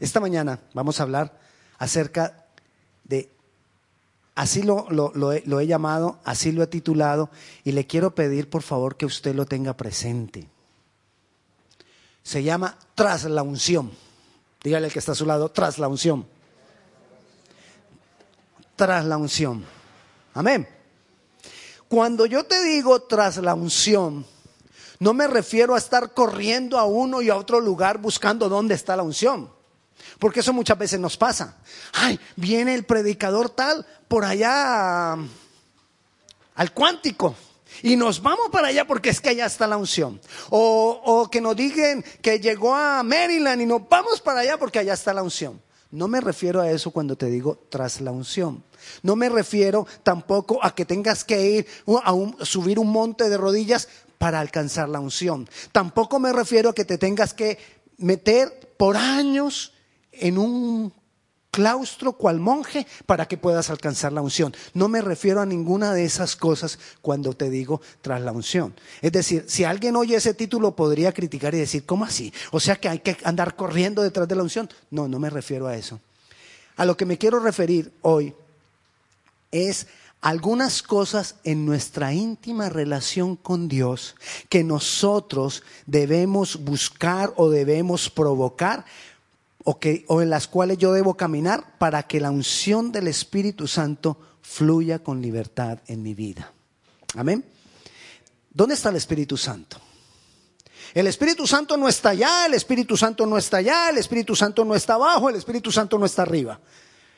Esta mañana vamos a hablar acerca de, así lo, lo, he, lo he llamado, así lo he titulado, y le quiero pedir por favor que usted lo tenga presente. Se llama tras la unción. Dígale al que está a su lado, tras la unción. Tras la unción. Amén. Cuando yo te digo tras la unción, no me refiero a estar corriendo a uno y a otro lugar buscando dónde está la unción. Porque eso muchas veces nos pasa. Ay, viene el predicador tal por allá al cuántico. Y nos vamos para allá porque es que allá está la unción. O, que nos digan que llegó a Maryland y nos vamos para allá porque allá está la unción. No me refiero a eso cuando te digo tras la unción. No me refiero tampoco a que tengas que ir a subir un monte de rodillas para alcanzar la unción. Tampoco me refiero a que te tengas que meter por años en un claustro cual monje para que puedas alcanzar la unción. No me refiero a ninguna de esas cosas cuando te digo tras la unción. Es decir, si alguien oye ese título podría criticar y decir, ¿cómo así? O sea que hay que andar corriendo detrás de la unción. No, no me refiero a eso. A lo que me quiero referir hoy es algunas cosas en nuestra íntima relación con Dios que nosotros debemos buscar o debemos provocar o, que, o en las cuales yo debo caminar para que la unción del Espíritu Santo fluya con libertad en mi vida. Amén. ¿Dónde está el Espíritu Santo? El Espíritu Santo no está allá, el Espíritu Santo no está allá, el Espíritu Santo no está abajo, el Espíritu Santo no está arriba.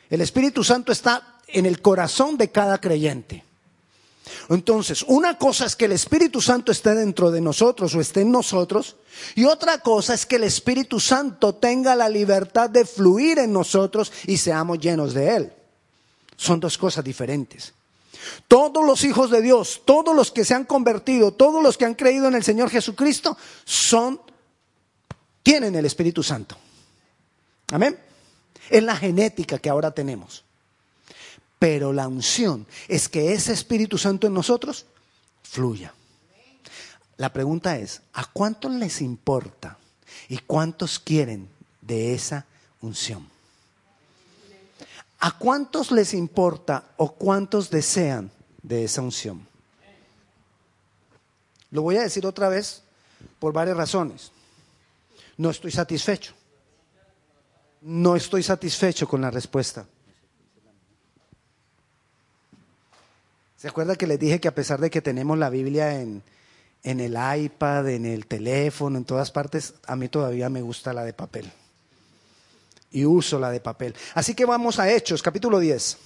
El Espíritu Santo está en el corazón de cada creyente. Entonces, una cosa es que el Espíritu Santo esté dentro de nosotros o esté en nosotros, y otra cosa es que el Espíritu Santo tenga la libertad de fluir en nosotros y seamos llenos de Él. Son dos cosas diferentes. Todos los hijos de Dios, todos los que se han convertido, todos los que han creído en el Señor Jesucristo, son, tienen el Espíritu Santo. Amén. Es la genética que ahora tenemos. Pero la unción es que ese Espíritu Santo en nosotros fluya. La pregunta es, ¿a cuántos les importa y cuántos quieren de esa unción? ¿A cuántos les importa o cuántos desean de esa unción? Lo voy a decir otra vez por varias razones. No estoy satisfecho. No estoy satisfecho con la respuesta. ¿Se acuerda que les dije que a pesar de que tenemos la Biblia en, en el iPad, en el teléfono, en todas partes, a mí todavía me gusta la de papel? Y uso la de papel. Así que vamos a Hechos, capítulo 10.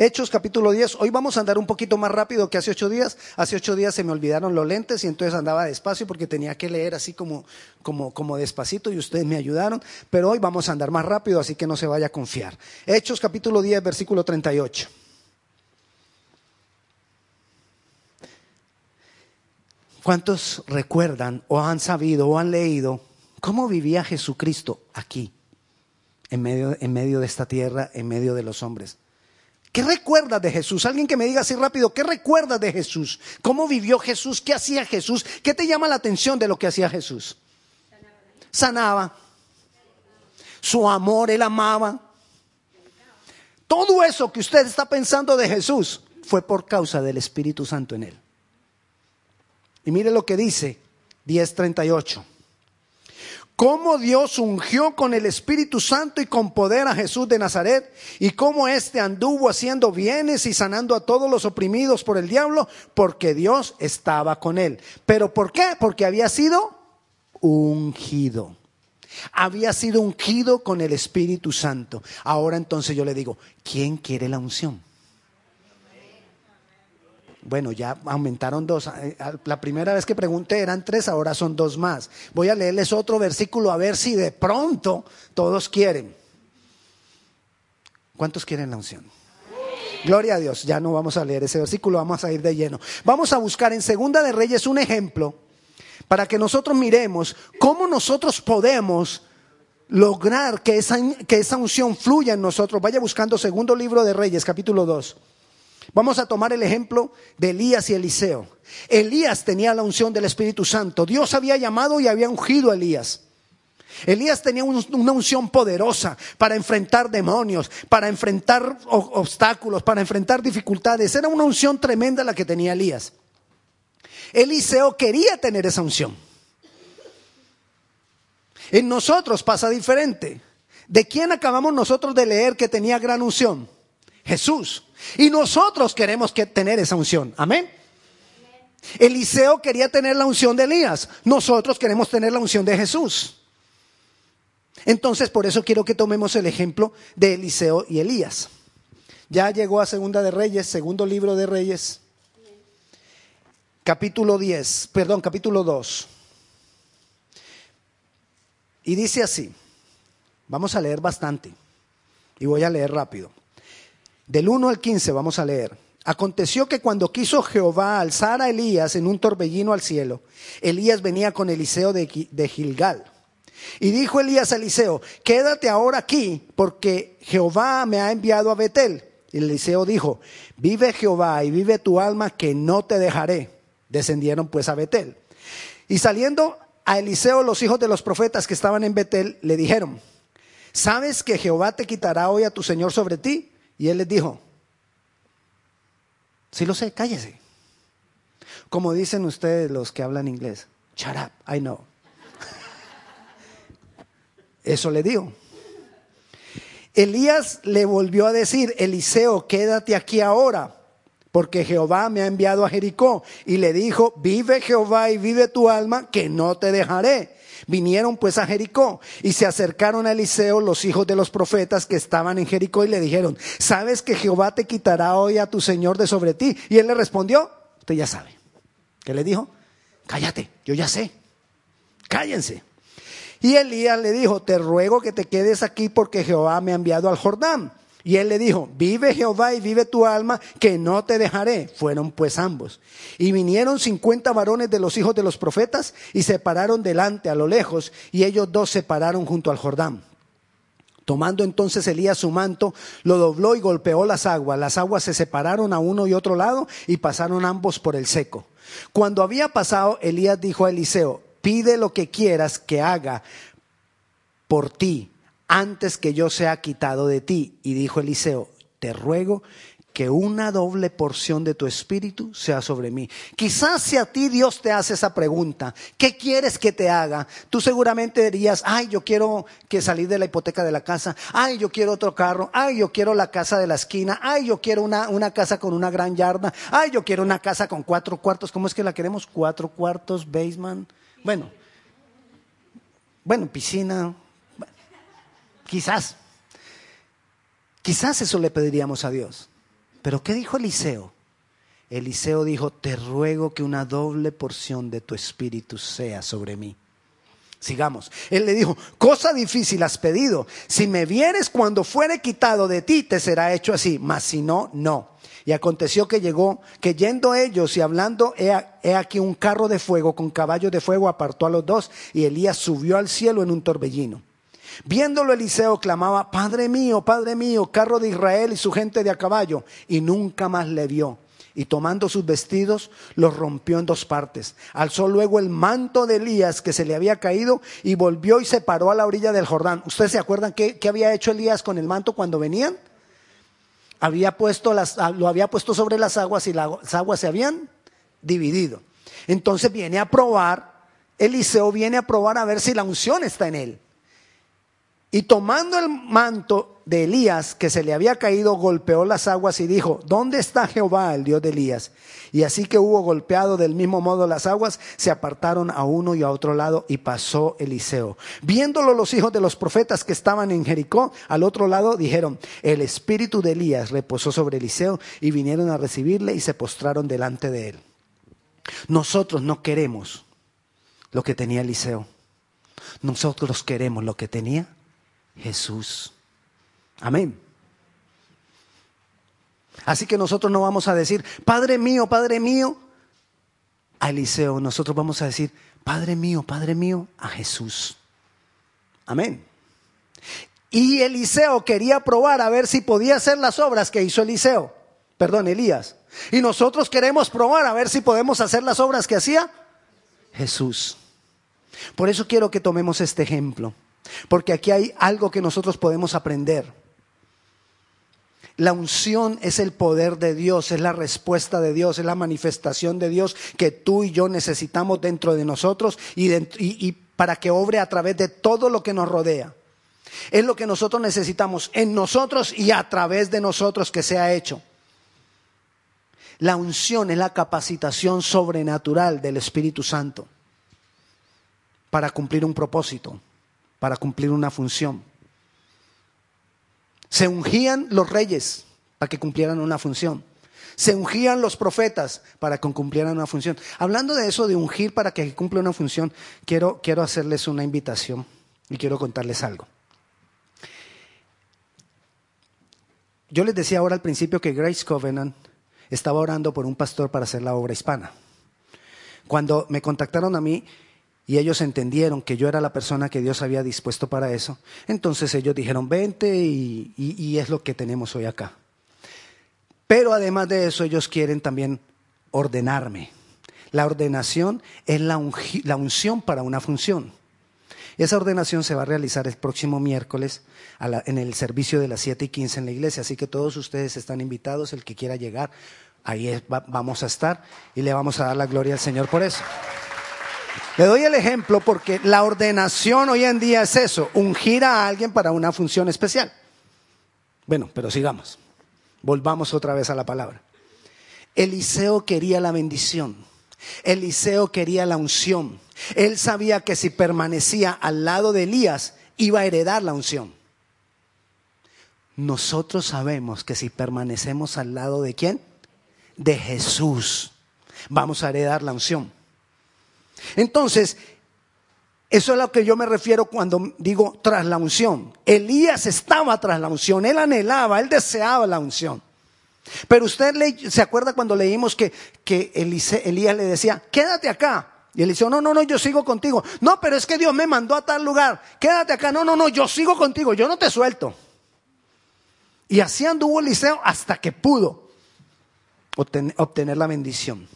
Hechos capítulo 10. Hoy vamos a andar un poquito más rápido que hace ocho días. Hace ocho días se me olvidaron los lentes y entonces andaba despacio porque tenía que leer así como, como, como despacito y ustedes me ayudaron. Pero hoy vamos a andar más rápido, así que no se vaya a confiar. Hechos capítulo 10, versículo 38. ¿Cuántos recuerdan o han sabido o han leído cómo vivía Jesucristo aquí, en medio, en medio de esta tierra, en medio de los hombres? ¿Qué recuerdas de Jesús? Alguien que me diga así rápido, ¿qué recuerdas de Jesús? ¿Cómo vivió Jesús? ¿Qué hacía Jesús? ¿Qué te llama la atención de lo que hacía Jesús? Sanaba. Su amor, él amaba. Todo eso que usted está pensando de Jesús fue por causa del Espíritu Santo en él. Y mire lo que dice 1038 cómo Dios ungió con el Espíritu Santo y con poder a Jesús de Nazaret y cómo éste anduvo haciendo bienes y sanando a todos los oprimidos por el diablo, porque Dios estaba con él. ¿Pero por qué? Porque había sido ungido. Había sido ungido con el Espíritu Santo. Ahora entonces yo le digo, ¿quién quiere la unción? Bueno, ya aumentaron dos. Eh, la primera vez que pregunté eran tres, ahora son dos más. Voy a leerles otro versículo a ver si de pronto todos quieren. ¿Cuántos quieren la unción? Gloria a Dios. Ya no vamos a leer ese versículo, vamos a ir de lleno. Vamos a buscar en Segunda de Reyes un ejemplo para que nosotros miremos cómo nosotros podemos lograr que esa, que esa unción fluya en nosotros. Vaya buscando segundo libro de Reyes, capítulo 2. Vamos a tomar el ejemplo de Elías y Eliseo. Elías tenía la unción del Espíritu Santo. Dios había llamado y había ungido a Elías. Elías tenía una unción poderosa para enfrentar demonios, para enfrentar obstáculos, para enfrentar dificultades. Era una unción tremenda la que tenía Elías. Eliseo quería tener esa unción. En nosotros pasa diferente. ¿De quién acabamos nosotros de leer que tenía gran unción? Jesús. Y nosotros queremos que tener esa unción. Amén. Eliseo quería tener la unción de Elías. Nosotros queremos tener la unción de Jesús. Entonces, por eso quiero que tomemos el ejemplo de Eliseo y Elías. Ya llegó a Segunda de Reyes, segundo libro de Reyes, capítulo 10, perdón, capítulo 2. Y dice así, vamos a leer bastante, y voy a leer rápido. Del 1 al 15 vamos a leer. Aconteció que cuando quiso Jehová alzar a Elías en un torbellino al cielo, Elías venía con Eliseo de, Gilgal. Y dijo Elías a Eliseo, quédate ahora aquí, porque Jehová me ha enviado a Betel. Y Eliseo dijo, vive Jehová y vive tu alma, que no te dejaré. Descendieron pues a Betel. Y saliendo a Eliseo los hijos de los profetas que estaban en Betel, le dijeron, ¿sabes que Jehová te quitará hoy a tu Señor sobre ti? Y él les dijo, sí lo sé, cállese. Como dicen ustedes los que hablan inglés, shut up, I know. Eso le dio. Elías le volvió a decir, Eliseo, quédate aquí ahora, porque Jehová me ha enviado a Jericó. Y le dijo, vive Jehová y vive tu alma, que no te dejaré. Vinieron pues a Jericó y se acercaron a Eliseo los hijos de los profetas que estaban en Jericó y le dijeron, ¿sabes que Jehová te quitará hoy a tu Señor de sobre ti? Y él le respondió, usted ya sabe. ¿Qué le dijo? Cállate, yo ya sé. Cállense. Y Elías le dijo, te ruego que te quedes aquí porque Jehová me ha enviado al Jordán. Y él le dijo, vive Jehová y vive tu alma, que no te dejaré. Fueron pues ambos. Y vinieron cincuenta varones de los hijos de los profetas y se pararon delante a lo lejos, y ellos dos se pararon junto al Jordán. Tomando entonces Elías su manto, lo dobló y golpeó las aguas. Las aguas se separaron a uno y otro lado y pasaron ambos por el seco. Cuando había pasado, Elías dijo a Eliseo, pide lo que quieras que haga por ti antes que yo sea quitado de ti. Y dijo Eliseo, te ruego que una doble porción de tu espíritu sea sobre mí. Quizás si a ti Dios te hace esa pregunta, ¿qué quieres que te haga? Tú seguramente dirías, ay, yo quiero que salir de la hipoteca de la casa, ay, yo quiero otro carro, ay, yo quiero la casa de la esquina, ay, yo quiero una, una casa con una gran yarda, ay, yo quiero una casa con cuatro cuartos, ¿cómo es que la queremos? Cuatro cuartos, basement. Bueno, bueno, piscina, quizás, quizás eso le pediríamos a Dios. Pero ¿qué dijo Eliseo? Eliseo dijo, te ruego que una doble porción de tu espíritu sea sobre mí. Sigamos. Él le dijo, cosa difícil has pedido. Si me vieres cuando fuere quitado de ti, te será hecho así. Mas si no, no. Y aconteció que llegó, que yendo ellos y hablando, he, aquí un carro de fuego con caballos de fuego apartó a los dos, y Elías subió al cielo en un torbellino. Viéndolo Eliseo clamaba, Padre mío, Padre mío, carro de Israel y su gente de a caballo, y nunca más le vio. Y tomando sus vestidos, los rompió en dos partes. Alzó luego el manto de Elías que se le había caído y volvió y se paró a la orilla del Jordán. ¿Ustedes se acuerdan qué, qué había hecho Elías con el manto cuando venían? había puesto las, ah, lo había puesto sobre las aguas y las aguas se habían dividido. Entonces viene a probar, Eliseo viene a probar a ver si la unción está en él. Y tomando el manto de Elías que se le había caído, golpeó las aguas y dijo, ¿dónde está Jehová, el Dios de Elías? Y así que hubo golpeado del mismo modo las aguas, se apartaron a uno y a otro lado y pasó Eliseo. Viéndolo los hijos de los profetas que estaban en Jericó, al otro lado, dijeron, el espíritu de Elías reposó sobre Eliseo y vinieron a recibirle y se postraron delante de él. Nosotros no queremos lo que tenía Eliseo. Nosotros queremos lo que tenía Jesús. Amén. Así que nosotros no vamos a decir, Padre mío, Padre mío, a Eliseo. Nosotros vamos a decir, Padre mío, Padre mío, a Jesús. Amén. Y Eliseo quería probar a ver si podía hacer las obras que hizo Eliseo. Perdón, Elías. Y nosotros queremos probar a ver si podemos hacer las obras que hacía Jesús. Por eso quiero que tomemos este ejemplo, porque aquí hay algo que nosotros podemos aprender. La unción es el poder de Dios, es la respuesta de Dios, es la manifestación de Dios que tú y yo necesitamos dentro de nosotros y, para que obre a través de todo lo que nos rodea. Es lo que nosotros necesitamos en nosotros y a través de nosotros que sea hecho. La unción es la capacitación sobrenatural del Espíritu Santo para cumplir un propósito, para cumplir una función. Se ungían los reyes para que cumplieran una función. Se ungían los profetas para que cumplieran una función. Hablando de eso, de ungir para que cumpla una función, quiero, quiero hacerles una invitación y quiero contarles algo. Yo les decía ahora al principio que Grace Covenant estaba orando por un pastor para hacer la obra hispana. Cuando me contactaron a mí, y ellos entendieron que yo era la persona que Dios había dispuesto para eso, entonces ellos dijeron, vente y, es lo que tenemos hoy acá. Pero además de eso, ellos quieren también ordenarme. La ordenación es la, unción para una función. Esa ordenación se va a realizar el próximo miércoles en el servicio de las 7 y 15 en la iglesia, así que todos ustedes están invitados, el que quiera llegar, ahí vamos a estar y le vamos a dar la gloria al Señor por eso. Le doy el ejemplo porque la ordenación hoy en día es eso, ungir a alguien para una función especial. Bueno, pero sigamos. Volvamos otra vez a la palabra. Eliseo quería la bendición. Eliseo quería la unción. Él sabía que si permanecía al lado de Elías, iba a heredar la unción. Nosotros sabemos que si permanecemos al lado de quién? De Jesús, vamos a heredar la unción. Entonces, eso es a lo que yo me refiero cuando digo tras la unción. Elías estaba tras la unción, él anhelaba, él deseaba la unción. Pero usted se acuerda cuando leímos que, que Elías le decía, quédate acá. Y él dice, no, no, no, yo sigo contigo. No, pero es que Dios me mandó a tal lugar. Quédate acá. No, no, no, yo sigo contigo, yo no te suelto. Y así anduvo Eliseo hasta que pudo obtener la bendición.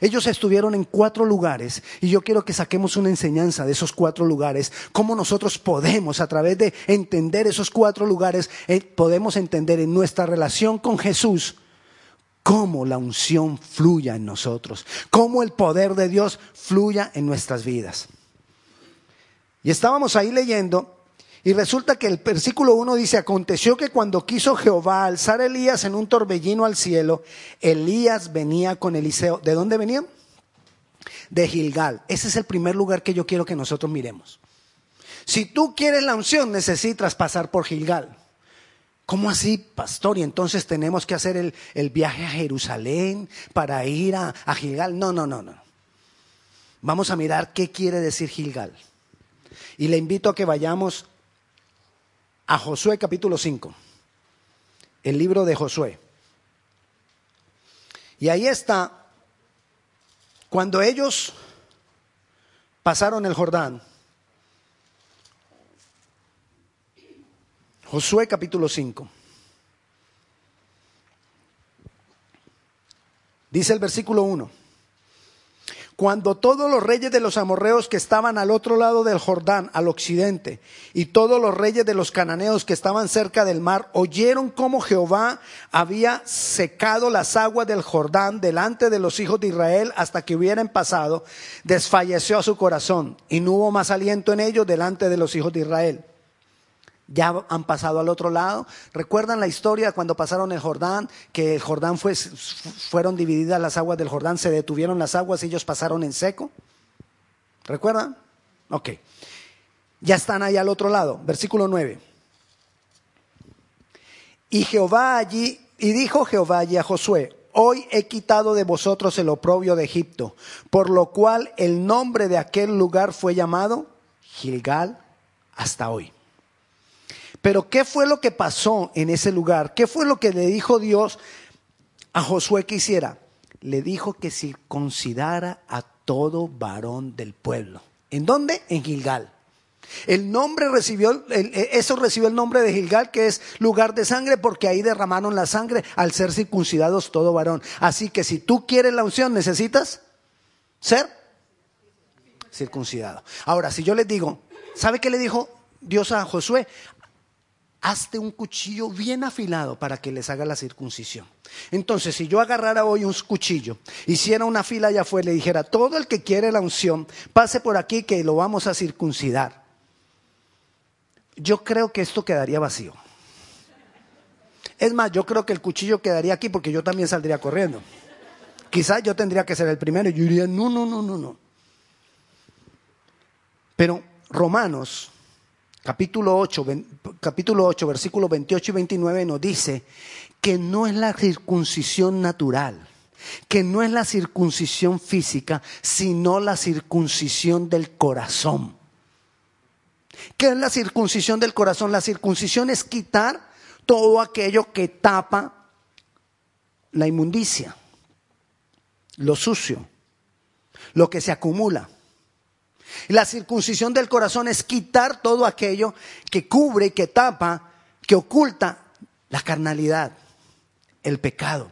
Ellos estuvieron en cuatro lugares y yo quiero que saquemos una enseñanza de esos cuatro lugares, cómo nosotros podemos, a través de entender esos cuatro lugares, eh, podemos entender en nuestra relación con Jesús cómo la unción fluya en nosotros, cómo el poder de Dios fluya en nuestras vidas. Y estábamos ahí leyendo y resulta que el versículo 1 dice, aconteció que cuando quiso Jehová alzar a Elías en un torbellino al cielo, Elías venía con Eliseo. ¿De dónde venían? De Gilgal. Ese es el primer lugar que yo quiero que nosotros miremos. Si tú quieres la unción, necesitas pasar por Gilgal. ¿Cómo así, pastor? Y entonces tenemos que hacer el, viaje a Jerusalén para ir a, a Gilgal. No, no, no, no. Vamos a mirar qué quiere decir Gilgal. Y le invito a que vayamos a Josué capítulo 5, el libro de Josué. Y ahí está, cuando ellos pasaron el Jordán, Josué capítulo 5. Dice el versículo 1. Cuando todos los reyes de los amorreos que estaban al otro lado del Jordán, al occidente, y todos los reyes de los cananeos que estaban cerca del mar, oyeron cómo Jehová había secado las aguas del Jordán delante de los hijos de Israel hasta que hubieran pasado, desfalleció a su corazón, y no hubo más aliento en ellos delante de los hijos de Israel ya han pasado al otro lado. ¿Recuerdan la historia cuando pasaron el Jordán? Que el Jordán fue, fueron divididas las aguas del Jordán, se detuvieron las aguas y ellos pasaron en seco. ¿Recuerdan? Ok. Ya están ahí al otro lado. Versículo 9. Y Jehová allí, y dijo Jehová allí a Josué, hoy he quitado de vosotros el oprobio de Egipto, por lo cual el nombre de aquel lugar fue llamado Gilgal hasta hoy. Pero ¿qué fue lo que pasó en ese lugar? ¿Qué fue lo que le dijo Dios a Josué que hiciera? Le dijo que circuncidara a todo varón del pueblo. ¿En dónde? En Gilgal. El nombre recibió, eso recibió el nombre de Gilgal, que es lugar de sangre, porque ahí derramaron la sangre al ser circuncidados todo varón. Así que si tú quieres la unción, necesitas ser circuncidado. Ahora, si yo les digo, ¿sabe qué le dijo Dios a Josué? Hazte un cuchillo bien afilado para que les haga la circuncisión. Entonces, si yo agarrara hoy un cuchillo, hiciera una fila allá afuera y le dijera, todo el que quiere la unción, pase por aquí que lo vamos a circuncidar. Yo creo que esto quedaría vacío. Es más, yo creo que el cuchillo quedaría aquí porque yo también saldría corriendo. Quizás yo tendría que ser el primero y yo diría, no, no, no, no, no. Pero Romanos capítulo 8, capítulo 8, versículos 28 y 29 nos dice que no es la circuncisión natural, que no es la circuncisión física, sino la circuncisión del corazón. ¿Qué es la circuncisión del corazón? La circuncisión es quitar todo aquello que tapa la inmundicia, lo sucio, lo que se acumula. La circuncisión del corazón es quitar todo aquello que cubre, que tapa, que oculta la carnalidad, el pecado.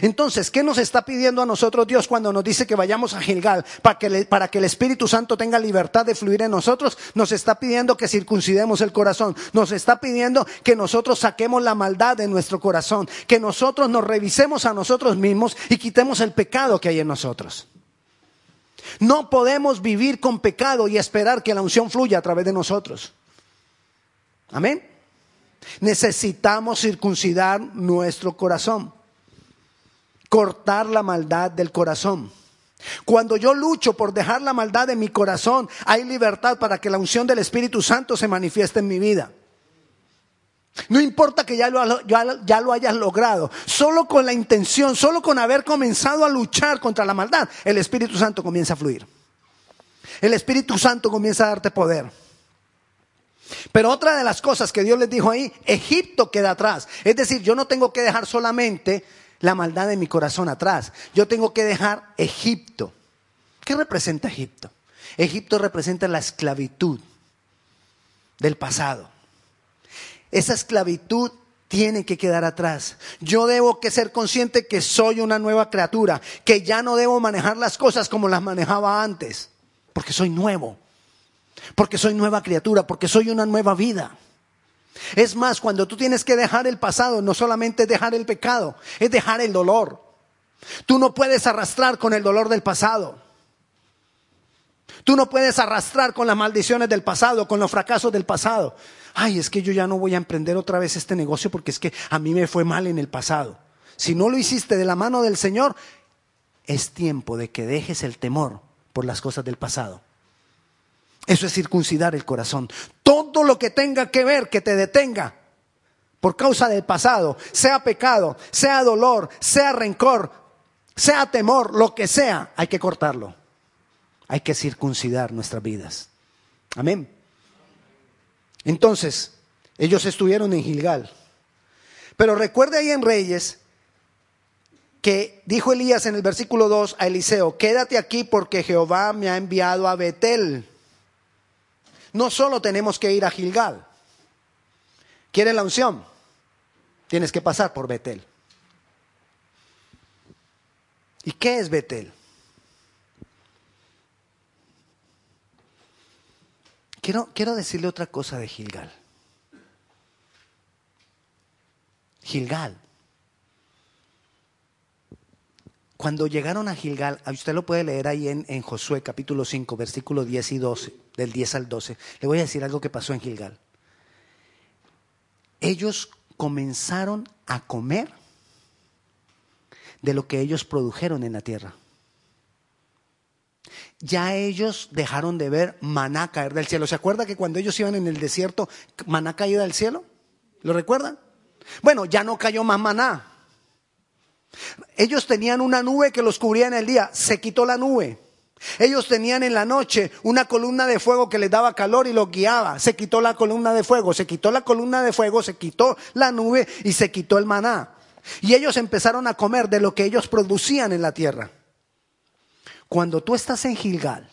Entonces, ¿qué nos está pidiendo a nosotros Dios cuando nos dice que vayamos a Gilgal para que, para que el Espíritu Santo tenga libertad de fluir en nosotros? Nos está pidiendo que circuncidemos el corazón. Nos está pidiendo que nosotros saquemos la maldad de nuestro corazón. Que nosotros nos revisemos a nosotros mismos y quitemos el pecado que hay en nosotros. No podemos vivir con pecado y esperar que la unción fluya a través de nosotros. Amén. Necesitamos circuncidar nuestro corazón, cortar la maldad del corazón. Cuando yo lucho por dejar la maldad de mi corazón, hay libertad para que la unción del Espíritu Santo se manifieste en mi vida. No importa que ya lo, ya, lo, hayas logrado, solo con la intención, solo con haber comenzado a luchar contra la maldad, el Espíritu Santo comienza a fluir. El Espíritu Santo comienza a darte poder. Pero otra de las cosas que Dios les dijo ahí, Egipto queda atrás. Es decir, yo no tengo que dejar solamente la maldad de mi corazón atrás, yo tengo que dejar Egipto. ¿Qué representa Egipto? Egipto representa la esclavitud del pasado. Esa esclavitud tiene que quedar atrás. Yo debo ser consciente que soy una nueva criatura, que ya no debo manejar las cosas como las manejaba antes, porque soy nuevo, porque soy nueva criatura, porque soy una nueva vida. Es más, cuando tú tienes que dejar el pasado, no solamente es dejar el pecado, es dejar el dolor. Tú no puedes arrastrar con el dolor del pasado. Tú no puedes arrastrar con las maldiciones del pasado, con los fracasos del pasado ay, es que yo ya no voy a emprender otra vez este negocio porque es que a mí me fue mal en el pasado. Si no lo hiciste de la mano del Señor, es tiempo de que dejes el temor por las cosas del pasado. Eso es circuncidar el corazón. Todo lo que tenga que ver, que te detenga por causa del pasado, sea pecado, sea dolor, sea rencor, sea temor, lo que sea, hay que cortarlo. Hay que circuncidar nuestras vidas. Amén. Entonces, ellos estuvieron en Gilgal. Pero recuerde ahí en Reyes que dijo Elías en el versículo 2 a Eliseo, quédate aquí porque Jehová me ha enviado a Betel. No solo tenemos que ir a Gilgal. ¿Quieren la unción? Tienes que pasar por Betel. ¿Y qué es Betel? Quiero, decirle otra cosa de Gilgal. Gilgal. Cuando llegaron a Gilgal, usted lo puede leer ahí en, en Josué capítulo 5, versículo 10 y 12, del 10 al 12. Le voy a decir algo que pasó en Gilgal. Ellos comenzaron a comer de lo que ellos produjeron en la tierra ya ellos dejaron de ver maná caer del cielo. ¿Se acuerda que cuando ellos iban en el desierto, maná caía del cielo? ¿Lo recuerdan? Bueno, ya no cayó más maná. Ellos tenían una nube que los cubría en el día, se quitó la nube. Ellos tenían en la noche una columna de fuego que les daba calor y los guiaba. Se quitó la columna de fuego, se quitó la columna de fuego, se quitó la nube y se quitó el maná. Y ellos empezaron a comer de lo que ellos producían en la tierra. Cuando tú estás en Gilgal,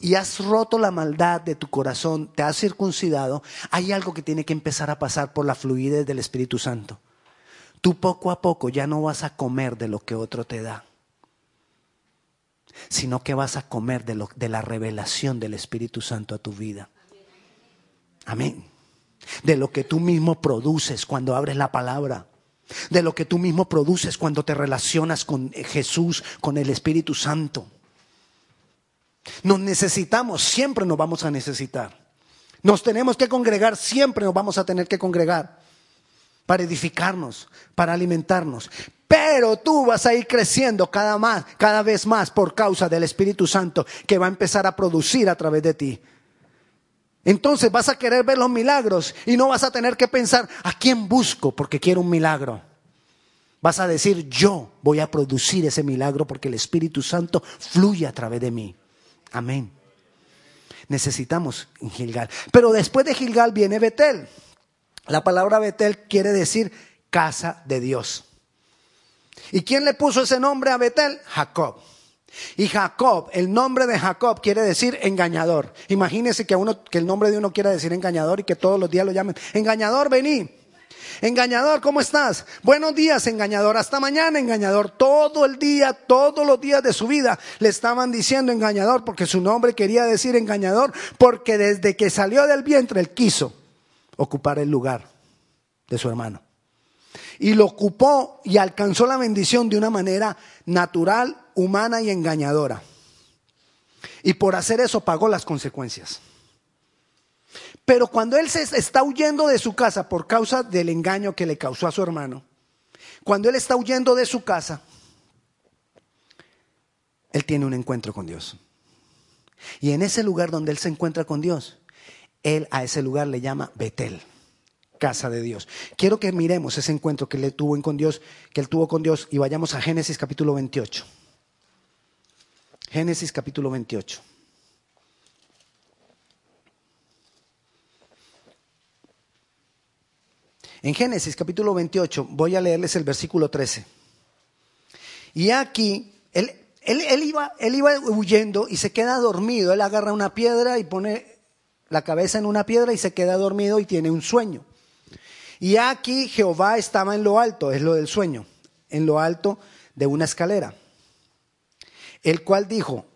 y has roto la maldad de tu corazón, te has circuncidado, hay algo que tiene que empezar a pasar por la fluidez del Espíritu Santo. Tú poco a poco ya no vas a comer de lo que otro te da, sino que vas a comer de, lo, de la revelación del Espíritu Santo a tu vida. Amén. De lo que tú mismo produces cuando abres la palabra. De lo que tú mismo produces cuando te relacionas con Jesús, con el Espíritu Santo. Nos necesitamos, siempre nos vamos a necesitar. Nos tenemos que congregar, siempre nos vamos a tener que congregar para edificarnos, para alimentarnos. Pero tú vas a ir creciendo cada, más, cada vez más por causa del Espíritu Santo que va a empezar a producir a través de ti. Entonces vas a querer ver los milagros y no vas a tener que pensar, ¿a quién busco porque quiero un milagro? Vas a decir, yo voy a producir ese milagro porque el Espíritu Santo fluye a través de mí. Amén. Necesitamos Gilgal. Pero después de Gilgal viene Betel. La palabra Betel quiere decir casa de Dios. ¿Y quién le puso ese nombre a Betel? Jacob. Y Jacob, el nombre de Jacob quiere decir engañador. Imagínese que, uno, que el nombre de uno quiera decir engañador y que todos los días lo llamen. Engañador, vení. Engañador, ¿cómo estás? Buenos días, engañador. Hasta mañana, engañador. Todo el día, todos los días de su vida le estaban diciendo engañador porque su nombre quería decir engañador porque desde que salió del vientre él quiso ocupar el lugar de su hermano. Y lo ocupó y alcanzó la bendición de una manera natural, humana y engañadora. Y por hacer eso pagó las consecuencias. Pero cuando él se está huyendo de su casa por causa del engaño que le causó a su hermano, cuando él está huyendo de su casa, él tiene un encuentro con Dios. Y en ese lugar donde él se encuentra con Dios, él a ese lugar le llama Betel, casa de Dios. Quiero que miremos ese encuentro que, le tuvo con Dios, que él tuvo con Dios y vayamos a Génesis capítulo 28. Génesis capítulo 28. En Génesis capítulo 28 voy a leerles el versículo 13. Y aquí, él, él, iba, él iba huyendo y se queda dormido. Él agarra una piedra y pone la cabeza en una piedra y se queda dormido y tiene un sueño. Y aquí Jehová estaba en lo alto, es lo del sueño, en lo alto de una escalera. El cual dijo,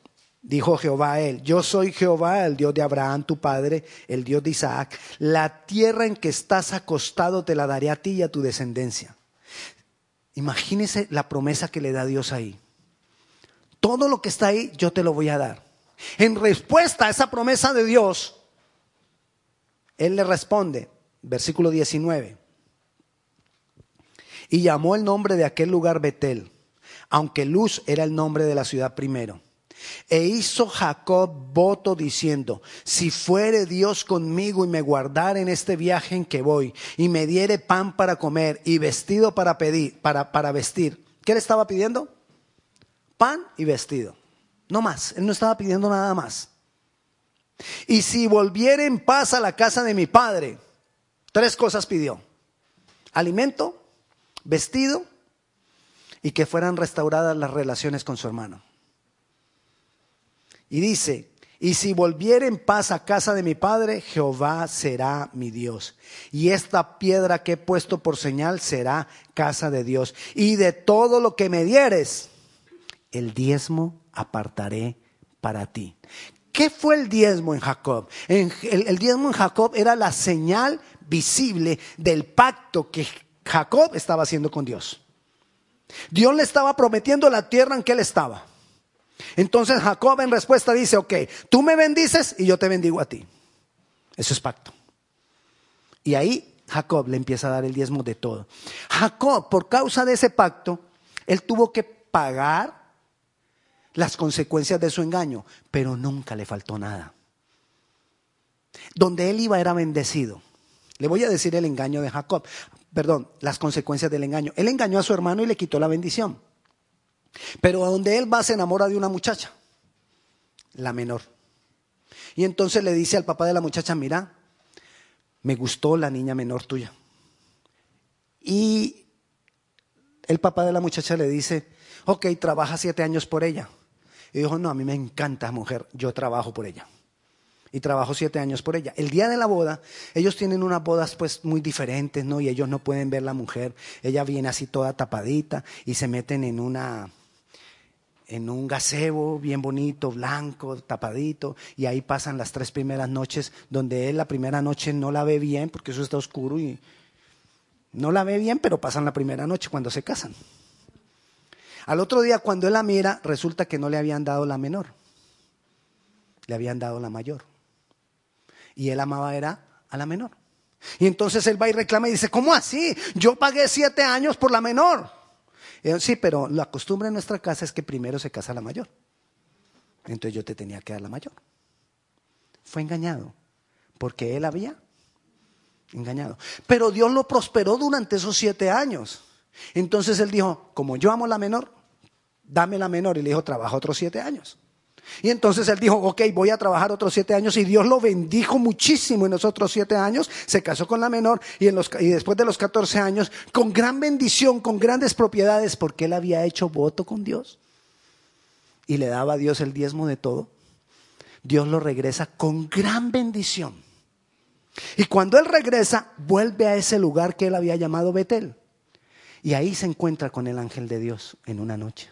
Dijo Jehová a él, yo soy Jehová, el Dios de Abraham, tu padre, el Dios de Isaac. La tierra en que estás acostado te la daré a ti y a tu descendencia. Imagínese la promesa que le da Dios ahí. Todo lo que está ahí yo te lo voy a dar. En respuesta a esa promesa de Dios, Él le responde, versículo 19, y llamó el nombre de aquel lugar Betel, aunque Luz era el nombre de la ciudad primero. E hizo Jacob voto diciendo, si fuere Dios conmigo y me guardare en este viaje en que voy, y me diere pan para comer y vestido para pedir, para, para vestir. ¿Qué le estaba pidiendo? Pan y vestido. No más. Él no estaba pidiendo nada más. Y si volviera en paz a la casa de mi padre, tres cosas pidió. Alimento, vestido y que fueran restauradas las relaciones con su hermano. Y dice, y si volviere en paz a casa de mi padre, Jehová será mi Dios. Y esta piedra que he puesto por señal será casa de Dios. Y de todo lo que me dieres, el diezmo apartaré para ti. ¿Qué fue el diezmo en Jacob? el, el diezmo en Jacob era la señal visible del pacto que Jacob estaba haciendo con Dios. Dios le estaba prometiendo la tierra en que él estaba. Entonces Jacob en respuesta dice, ok, tú me bendices y yo te bendigo a ti. Eso es pacto. Y ahí Jacob le empieza a dar el diezmo de todo. Jacob, por causa de ese pacto, él tuvo que pagar las consecuencias de su engaño, pero nunca le faltó nada. Donde él iba era bendecido. Le voy a decir el engaño de Jacob, perdón, las consecuencias del engaño. Él engañó a su hermano y le quitó la bendición. Pero a donde él va se enamora de una muchacha, la menor. Y entonces le dice al papá de la muchacha, mira, me gustó la niña menor tuya. Y el papá de la muchacha le dice, ok, trabaja siete años por ella. Y dijo, no, a mí me encanta mujer, yo trabajo por ella. Y trabajo siete años por ella. El día de la boda, ellos tienen unas bodas pues muy diferentes, ¿no? Y ellos no pueden ver la mujer. Ella viene así toda tapadita y se meten en una, en un gazebo bien bonito, blanco, tapadito, y ahí pasan las tres primeras noches, donde él la primera noche no la ve bien, porque eso está oscuro y no la ve bien, pero pasan la primera noche cuando se casan. Al otro día, cuando él la mira, resulta que no le habían dado la menor, le habían dado la mayor. Y él amaba era a la menor. Y entonces él va y reclama y dice, ¿cómo así? Yo pagué siete años por la menor. sí, pero la costumbre en nuestra casa es que primero se casa la mayor. Entonces yo te tenía que dar la mayor. Fue engañado, porque él había engañado. Pero Dios lo prosperó durante esos siete años. Entonces él dijo, como yo amo la menor, dame la menor. Y le dijo, trabaja otros siete años. Y entonces él dijo, ok, voy a trabajar otros siete años. Y Dios lo bendijo muchísimo en esos otros siete años. Se casó con la menor y, en los, después de los catorce años, con gran bendición, con grandes propiedades, porque él había hecho voto con Dios. Y le daba a Dios el diezmo de todo. Dios lo regresa con gran bendición. Y cuando él regresa, vuelve a ese lugar que él había llamado Betel. Y ahí se encuentra con el ángel de Dios en una noche.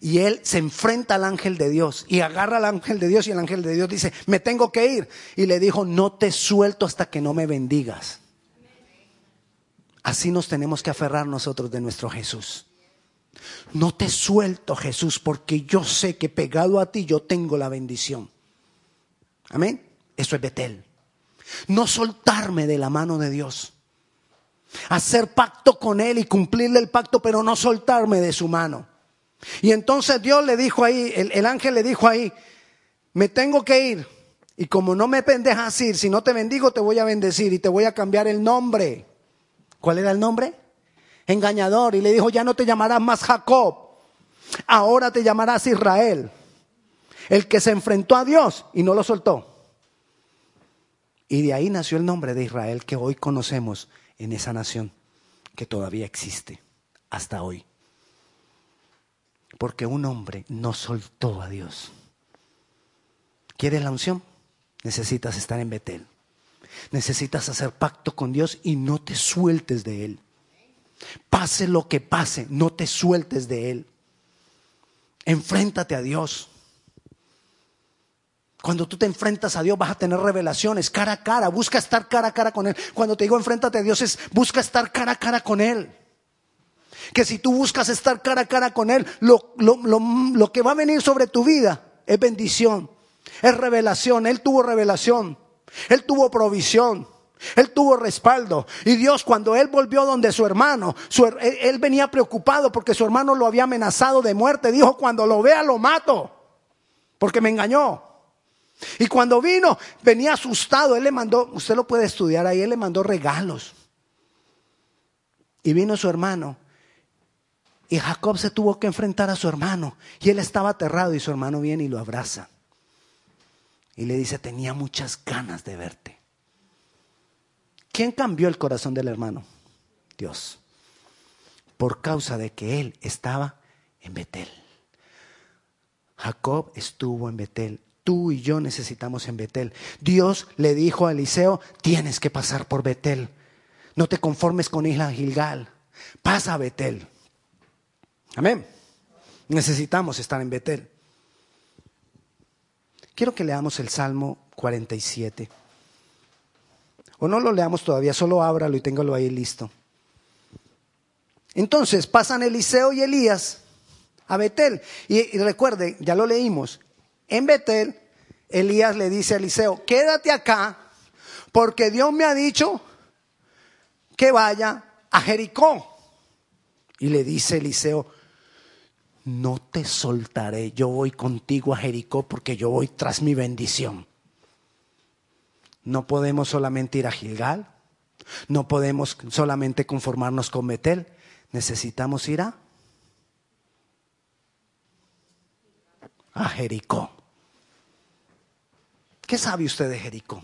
Y él se enfrenta al ángel de Dios y agarra al ángel de Dios y el ángel de Dios dice, me tengo que ir. Y le dijo, no te suelto hasta que no me bendigas. Así nos tenemos que aferrar nosotros de nuestro Jesús. No te suelto, Jesús, porque yo sé que pegado a ti yo tengo la bendición. Amén. Eso es Betel. No soltarme de la mano de Dios. Hacer pacto con Él y cumplirle el pacto, pero no soltarme de su mano. Y entonces Dios le dijo ahí, el, ángel le dijo ahí, me tengo que ir. Y como no me dejas ir, si no te bendigo, te voy a bendecir y te voy a cambiar el nombre. ¿Cuál era el nombre? Engañador. Y le dijo, ya no te llamarás más Jacob, ahora te llamarás Israel. El que se enfrentó a Dios y no lo soltó. Y de ahí nació el nombre de Israel que hoy conocemos en esa nación que todavía existe hasta hoy. Porque un hombre no soltó a Dios. ¿Quieres la unción? Necesitas estar en Betel. Necesitas hacer pacto con Dios y no te sueltes de Él. Pase lo que pase, no te sueltes de Él. Enfréntate a Dios. Cuando tú te enfrentas a Dios vas a tener revelaciones cara a cara. Busca estar cara a cara con Él. Cuando te digo enfréntate a Dios es busca estar cara a cara con Él. Que si tú buscas estar cara a cara con Él, lo, lo que va a venir sobre tu vida es bendición, es revelación. Él tuvo revelación, Él tuvo provisión. Él tuvo respaldo. Y Dios, cuando él volvió donde su hermano, él, venía preocupado porque su hermano lo había amenazado de muerte. Dijo, cuando lo vea lo mato, porque me engañó. Y cuando vino, venía asustado. Él le mandó, usted lo puede estudiar ahí, él le mandó regalos. Y vino su hermano. Y Jacob se tuvo que enfrentar a su hermano. Y él estaba aterrado y su hermano viene y lo abraza. Y le dice, tenía muchas ganas de verte. ¿Quién cambió el corazón del hermano? Dios. Por causa de que él estaba en Betel. Jacob estuvo en Betel tú y yo necesitamos en Betel. Dios le dijo a Eliseo, tienes que pasar por Betel. No te conformes con Isla Gilgal. Pasa a Betel. Amén. Necesitamos estar en Betel. Quiero que leamos el Salmo 47. O no lo leamos todavía, solo ábralo y téngalo ahí listo. Entonces pasan Eliseo y Elías a Betel. Y, y recuerde, ya lo leímos, en Betel, Elías le dice a Eliseo, quédate acá, porque Dios me ha dicho que vaya a Jericó. Y le dice Eliseo, no te soltaré, yo voy contigo a Jericó porque yo voy tras mi bendición. No podemos solamente ir a Gilgal, no podemos solamente conformarnos con Betel, necesitamos ir a, Jericó. ¿Qué sabe usted de Jericó?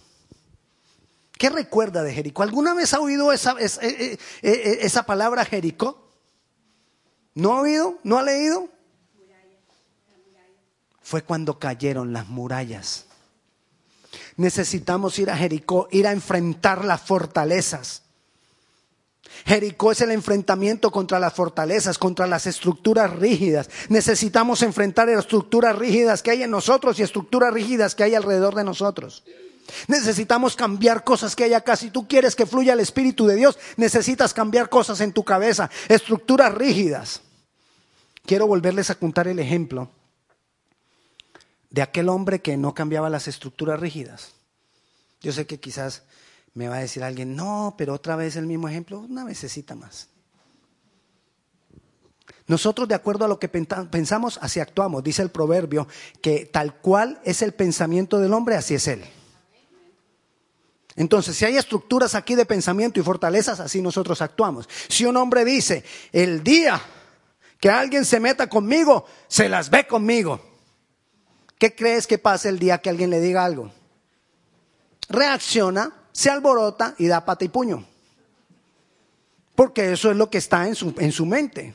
¿Qué recuerda de Jericó? ¿Alguna vez ha oído esa, eh, eh, eh, esa, palabra Jericó? ¿No ha oído? ¿No ha leído? fue cuando cayeron las murallas. Necesitamos ir a Jericó, ir a enfrentar las fortalezas. Jericó es el enfrentamiento contra las fortalezas, contra las estructuras rígidas. Necesitamos enfrentar estructuras rígidas que hay en nosotros y estructuras rígidas que hay alrededor de nosotros. Necesitamos cambiar cosas que hay acá. Si tú quieres que fluya el Espíritu de Dios, necesitas cambiar cosas en tu cabeza, estructuras rígidas. Quiero volverles a contar el ejemplo de aquel hombre que no cambiaba las estructuras rígidas. Yo sé que quizás me va a decir alguien, no, pero otra vez el mismo ejemplo, una necesita más. Nosotros, de acuerdo a lo que pensamos, así actuamos. Dice el proverbio que tal cual es el pensamiento del hombre, así es él. Entonces, si hay estructuras aquí de pensamiento y fortalezas, así nosotros actuamos. Si un hombre dice, el día que alguien se meta conmigo, se las ve conmigo. ¿Qué crees que pasa el día que alguien le diga algo? Reacciona, se alborota y da pata y puño. Porque eso es lo que está en su, en su mente,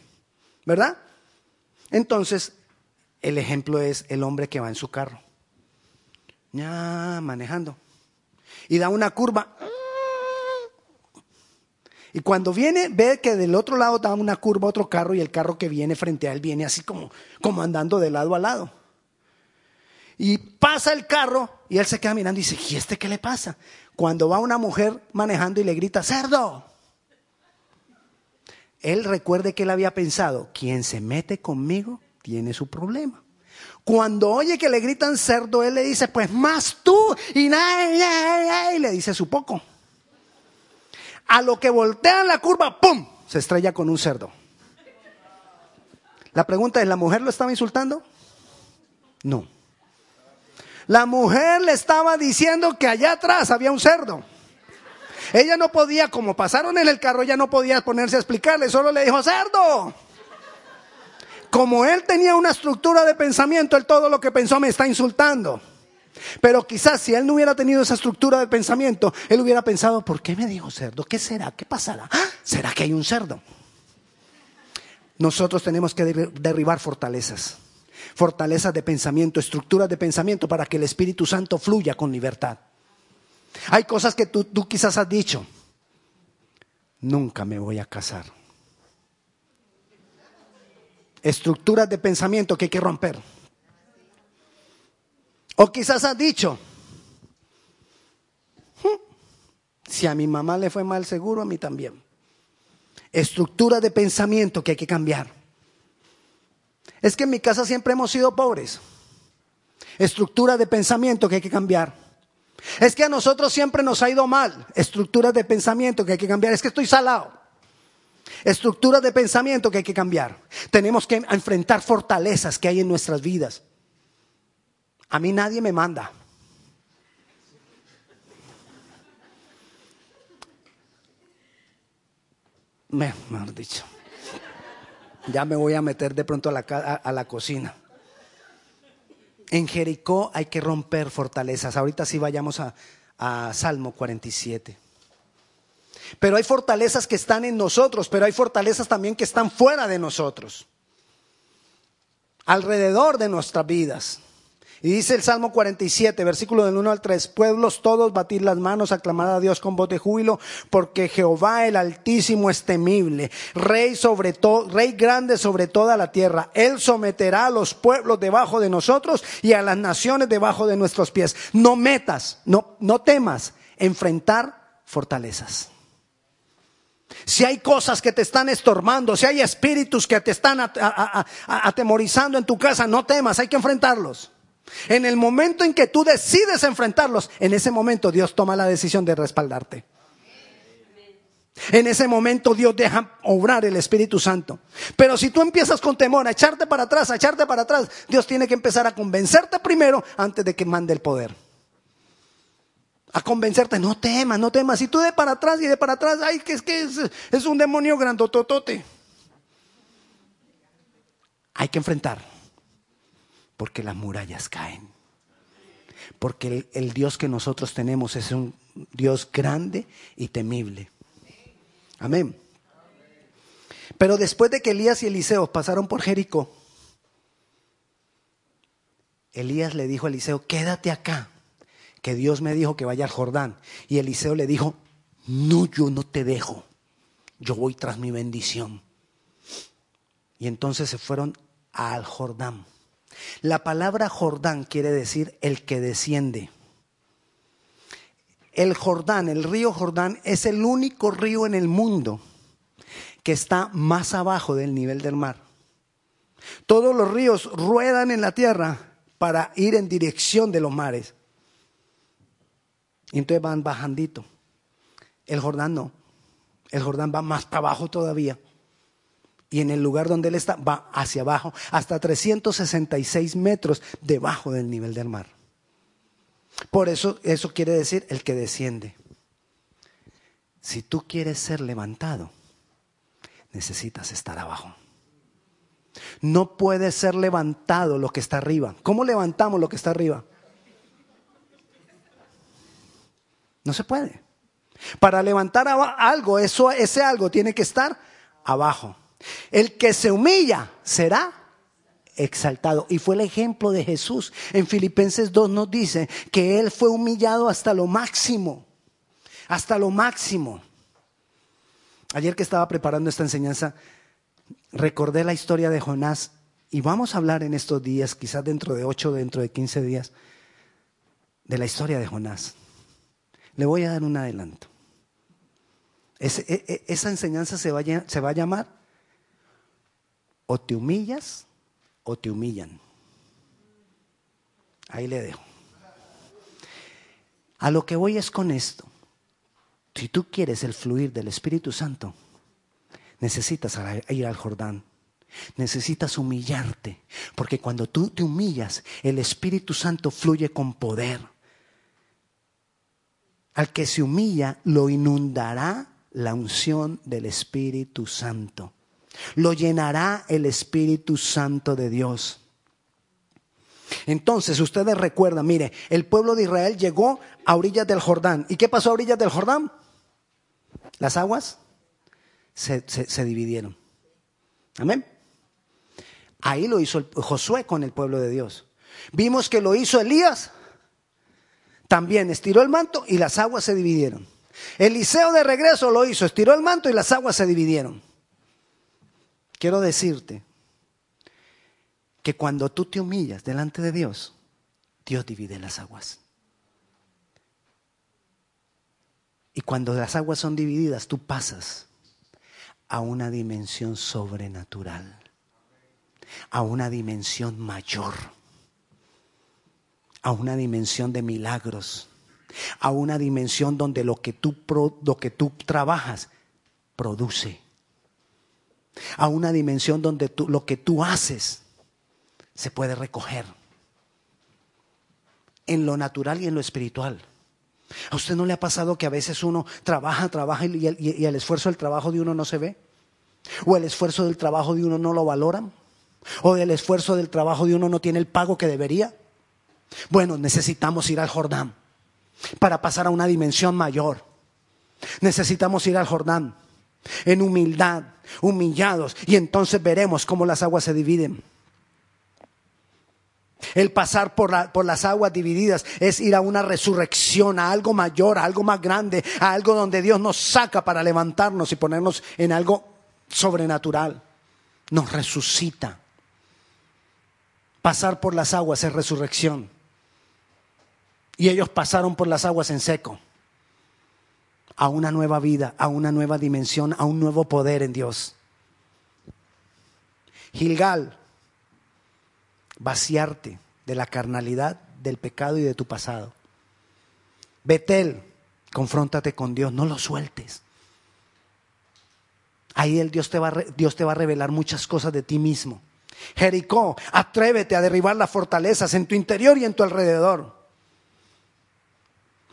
¿verdad? Entonces, el ejemplo es el hombre que va en su carro, ya manejando y da una curva. Y cuando viene, ve que del otro lado da una curva otro carro y el carro que viene frente a él viene así como, como andando de lado a lado. Y pasa el carro y él se queda mirando y dice, ¿y este qué le pasa? Cuando va una mujer manejando y le grita, cerdo. Él recuerde que él había pensado, quien se mete conmigo tiene su problema. Cuando oye que le gritan cerdo, él le dice, pues más tú y nada, y le dice su poco. A lo que voltean la curva, ¡pum! Se estrella con un cerdo. La pregunta es, ¿la mujer lo estaba insultando? No. La mujer le estaba diciendo que allá atrás había un cerdo. Ella no podía, como pasaron en el carro, ella no podía ponerse a explicarle, solo le dijo, cerdo. Como él tenía una estructura de pensamiento, él todo lo que pensó me está insultando. Pero quizás si él no hubiera tenido esa estructura de pensamiento, él hubiera pensado, ¿por qué me dijo cerdo? ¿Qué será? ¿Qué pasará? ¡Ah! ¿Será que hay un cerdo? Nosotros tenemos que derribar fortalezas, fortalezas de pensamiento, estructuras de pensamiento para que el Espíritu Santo fluya con libertad. Hay cosas que tú, tú quizás has dicho, nunca me voy a casar estructuras de pensamiento que hay que romper. O quizás has dicho, hmm, si a mi mamá le fue mal seguro, a mí también. Estructuras de pensamiento que hay que cambiar. Es que en mi casa siempre hemos sido pobres. Estructuras de pensamiento que hay que cambiar. Es que a nosotros siempre nos ha ido mal. Estructuras de pensamiento que hay que cambiar. Es que estoy salado. Estructuras de pensamiento que hay que cambiar. Tenemos que enfrentar fortalezas que hay en nuestras vidas. A mí nadie me manda. Mejor dicho. Ya me voy a meter de pronto a la, a la cocina. En Jericó hay que romper fortalezas. Ahorita sí vayamos a Salmo 47. Pero hay fortalezas que están en nosotros, pero hay fortalezas también que están fuera de nosotros, alrededor de nuestras vidas. Y dice el Salmo 47, versículo del 1 al 3, pueblos todos, batir las manos, aclamar a Dios con voz de júbilo, porque Jehová el Altísimo es temible, rey sobre todo, rey grande sobre toda la tierra. Él someterá a los pueblos debajo de nosotros y a las naciones debajo de nuestros pies. No metas, no, no temas enfrentar fortalezas. Si hay cosas que te están estorbando, si hay espíritus que te están atemorizando en tu casa, no temas, hay que enfrentarlos. En el momento en que tú decides enfrentarlos, en ese momento Dios toma la decisión de respaldarte. En ese momento Dios deja obrar el Espíritu Santo. Pero si tú empiezas con temor a echarte para atrás, a echarte para atrás, Dios tiene que empezar a convencerte primero antes de que mande el poder a convencerte, no temas, no temas. Y tú de para atrás y de para atrás, ay, que es que es, un demonio grandototote. Hay que enfrentar, porque las murallas caen. Porque el, Dios que nosotros tenemos es un Dios grande y temible. Amén. Pero después de que Elías y Eliseo pasaron por Jericó, Elías le dijo a Eliseo, quédate acá, que Dios me dijo que vaya al Jordán. Y Eliseo le dijo, no, yo no te dejo, yo voy tras mi bendición. Y entonces se fueron al Jordán. La palabra Jordán quiere decir el que desciende. El Jordán, el río Jordán, es el único río en el mundo que está más abajo del nivel del mar. Todos los ríos ruedan en la tierra para ir en dirección de los mares. Y entonces van bajandito. El Jordán no. El Jordán va más para abajo todavía. Y en el lugar donde él está va hacia abajo, hasta 366 metros debajo del nivel del mar. Por eso eso quiere decir el que desciende. Si tú quieres ser levantado, necesitas estar abajo. No puede ser levantado lo que está arriba. ¿Cómo levantamos lo que está arriba? No se puede. Para levantar algo, eso, ese algo tiene que estar abajo. El que se humilla será exaltado. Y fue el ejemplo de Jesús. En Filipenses 2 nos dice que Él fue humillado hasta lo máximo. Hasta lo máximo. Ayer que estaba preparando esta enseñanza, recordé la historia de Jonás y vamos a hablar en estos días, quizás dentro de ocho, dentro de quince días, de la historia de Jonás. Le voy a dar un adelanto. E, e, esa enseñanza se va a llamar o te humillas o te humillan. Ahí le dejo. A lo que voy es con esto. Si tú quieres el fluir del Espíritu Santo, necesitas ir al Jordán. Necesitas humillarte, porque cuando tú te humillas, el Espíritu Santo fluye con poder. Al que se humilla, lo inundará la unción del Espíritu Santo. Lo llenará el Espíritu Santo de Dios. Entonces, ustedes recuerdan, mire, el pueblo de Israel llegó a orillas del Jordán. ¿Y qué pasó a orillas del Jordán? Las aguas se, dividieron. Amén. Ahí lo hizo Josué con el pueblo de Dios. Vimos que lo hizo Elías. También estiró el manto y las aguas se dividieron. Eliseo de regreso lo hizo, estiró el manto y las aguas se dividieron. Quiero decirte que cuando tú te humillas delante de Dios, Dios divide las aguas. Y cuando las aguas son divididas, tú pasas a una dimensión sobrenatural, a una dimensión mayor, a una dimensión de milagros, a una dimensión donde lo que tú, lo que tú trabajas produce, a una dimensión donde tú, lo que tú haces se puede recoger en lo natural y en lo espiritual. ¿A usted no le ha pasado que a veces uno trabaja, trabaja y el, y el esfuerzo del trabajo de uno no se ve? ¿O el esfuerzo del trabajo de uno no lo valoran? ¿O el esfuerzo del trabajo de uno no tiene el pago que debería? Bueno, necesitamos ir al Jordán para pasar a una dimensión mayor. Necesitamos ir al Jordán en humildad, humillados, y entonces veremos cómo las aguas se dividen. El pasar por, las aguas divididas es ir a una resurrección, a algo mayor, a algo más grande, a algo donde Dios nos saca para levantarnos y ponernos en algo sobrenatural. Nos resucita. Pasar por las aguas es resurrección. Y ellos pasaron por las aguas en seco a una nueva vida, a una nueva dimensión, a un nuevo poder en Dios. Gilgal vaciarte de la carnalidad, del pecado y de tu pasado. Betel, confróntate con Dios, no lo sueltes. Ahí el Dios te, va, Dios te va a revelar muchas cosas de ti mismo. Jericó, atrévete a derribar las fortalezas en tu interior y en tu alrededor.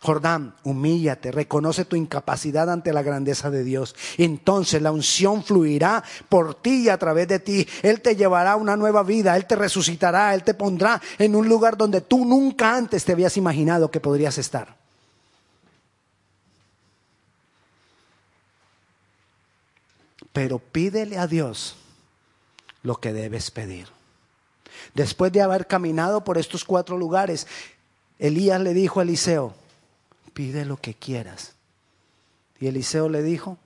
Jordán, humíllate, reconoce tu incapacidad ante la grandeza de Dios. Entonces la unción fluirá por ti y a través de ti. Él te llevará a una nueva vida, Él te resucitará, Él te pondrá en un lugar donde tú nunca antes te habías imaginado que podrías estar. Pero pídele a Dios lo que debes pedir. Después de haber caminado por estos cuatro lugares, Elías le dijo a Eliseo, pide lo que quieras. Y Eliseo le dijo,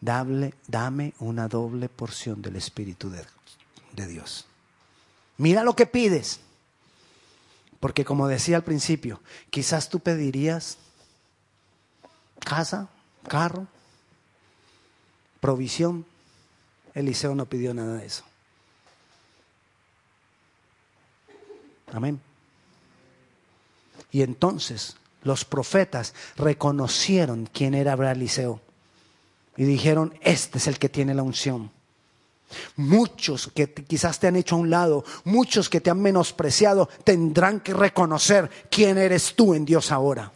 dame, una doble porción del Espíritu de, de Dios. Mira lo que pides. Porque como decía al principio, quizás tú pedirías casa, carro, provisión. Eliseo no pidió nada de eso. Amén. Y entonces los profetas reconocieron quién era Eliseo y dijeron, este es el que tiene la unción. Muchos que quizás te han hecho a un lado, muchos que te han menospreciado, tendrán que reconocer quién eres tú en Dios ahora.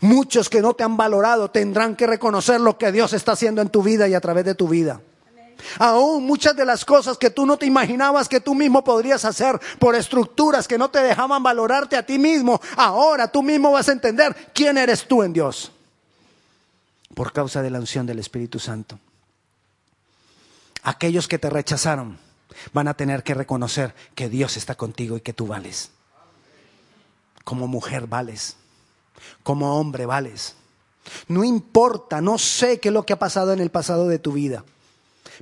Muchos que no te han valorado tendrán que reconocer lo que Dios está haciendo en tu vida y a través de tu vida. Aún muchas de las cosas que tú no te imaginabas que tú mismo podrías hacer por estructuras que no te dejaban valorarte a ti mismo, ahora tú mismo vas a entender quién eres tú en Dios. Por causa de la unción del Espíritu Santo. Aquellos que te rechazaron van a tener que reconocer que Dios está contigo y que tú vales. Como mujer vales. Como hombre vales. No importa, no sé qué es lo que ha pasado en el pasado de tu vida.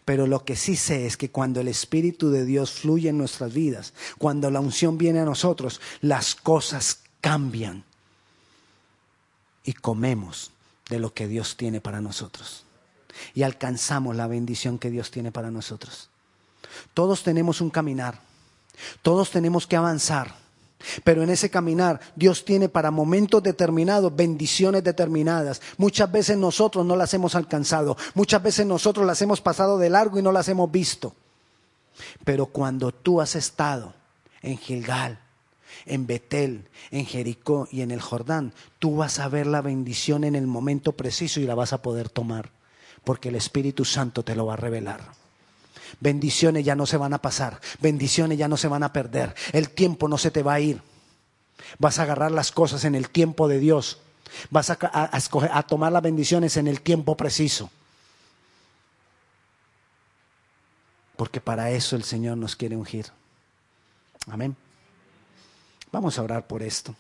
Pero lo que sí sé es que cuando el Espíritu de Dios fluye en nuestras vidas, cuando la unción viene a nosotros, las cosas cambian y comemos de lo que Dios tiene para nosotros. Y alcanzamos la bendición que Dios tiene para nosotros. Todos tenemos un caminar, todos tenemos que avanzar. Pero en ese caminar Dios tiene para momentos determinados bendiciones determinadas. Muchas veces nosotros no las hemos alcanzado. Muchas veces nosotros las hemos pasado de largo y no las hemos visto. Pero cuando tú has estado en Gilgal, en Betel, en Jericó y en el Jordán, tú vas a ver la bendición en el momento preciso y la vas a poder tomar. Porque el Espíritu Santo te lo va a revelar. Bendiciones ya no se van a pasar, bendiciones ya no se van a perder, el tiempo no se te va a ir. Vas a agarrar las cosas en el tiempo de Dios, vas a, tomar las bendiciones en el tiempo preciso. Porque para eso el Señor nos quiere ungir. Amén. Vamos a orar por esto.